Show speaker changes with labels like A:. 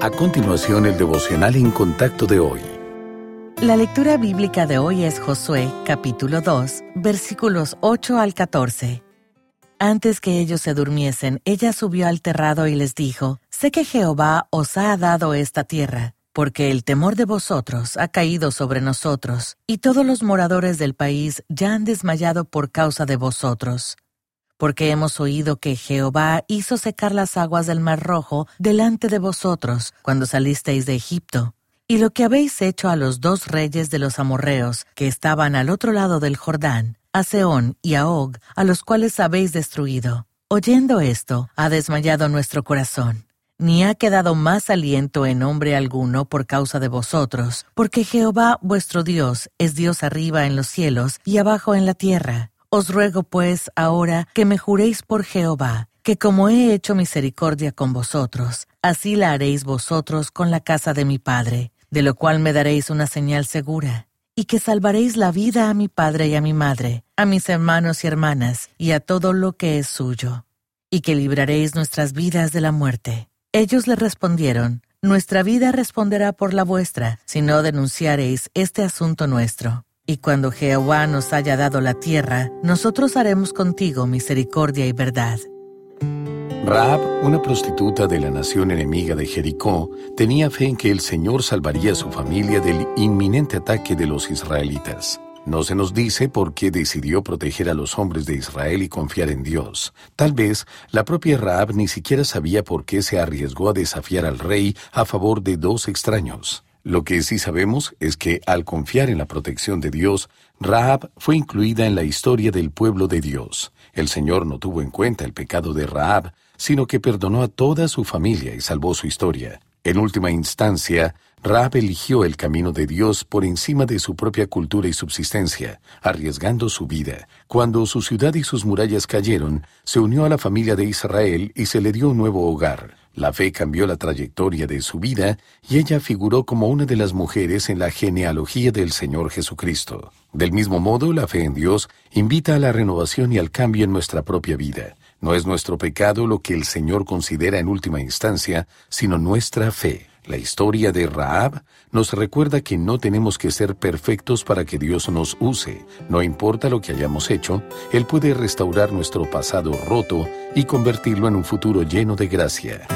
A: A continuación, el devocional en contacto de hoy.
B: La lectura bíblica de hoy es Josué, capítulo 2, versículos 8 al 14. Antes que ellos se durmiesen, ella subió al terrado y les dijo, Sé que Jehová os ha dado esta tierra, porque el temor de vosotros ha caído sobre nosotros, y todos los moradores del país ya han desmayado por causa de vosotros porque hemos oído que Jehová hizo secar las aguas del Mar Rojo delante de vosotros cuando salisteis de Egipto, y lo que habéis hecho a los dos reyes de los amorreos que estaban al otro lado del Jordán, a Seón y a Og, a los cuales habéis destruido. Oyendo esto, ha desmayado nuestro corazón. Ni ha quedado más aliento en hombre alguno por causa de vosotros, porque Jehová vuestro Dios es Dios arriba en los cielos y abajo en la tierra os ruego pues ahora que me juréis por Jehová, que como he hecho misericordia con vosotros, así la haréis vosotros con la casa de mi Padre, de lo cual me daréis una señal segura, y que salvaréis la vida a mi Padre y a mi Madre, a mis hermanos y hermanas, y a todo lo que es suyo, y que libraréis nuestras vidas de la muerte. Ellos le respondieron, Nuestra vida responderá por la vuestra, si no denunciareis este asunto nuestro. Y cuando Jehová nos haya dado la tierra, nosotros haremos contigo misericordia y verdad.
A: Raab, una prostituta de la nación enemiga de Jericó, tenía fe en que el Señor salvaría a su familia del inminente ataque de los israelitas. No se nos dice por qué decidió proteger a los hombres de Israel y confiar en Dios. Tal vez la propia Raab ni siquiera sabía por qué se arriesgó a desafiar al rey a favor de dos extraños. Lo que sí sabemos es que al confiar en la protección de Dios, Rahab fue incluida en la historia del pueblo de Dios. El Señor no tuvo en cuenta el pecado de Rahab, sino que perdonó a toda su familia y salvó su historia. En última instancia, Rahab eligió el camino de Dios por encima de su propia cultura y subsistencia, arriesgando su vida. Cuando su ciudad y sus murallas cayeron, se unió a la familia de Israel y se le dio un nuevo hogar. La fe cambió la trayectoria de su vida y ella figuró como una de las mujeres en la genealogía del Señor Jesucristo. Del mismo modo, la fe en Dios invita a la renovación y al cambio en nuestra propia vida. No es nuestro pecado lo que el Señor considera en última instancia, sino nuestra fe. La historia de Raab nos recuerda que no tenemos que ser perfectos para que Dios nos use. No importa lo que hayamos hecho, Él puede restaurar nuestro pasado roto y convertirlo en un futuro lleno de gracia.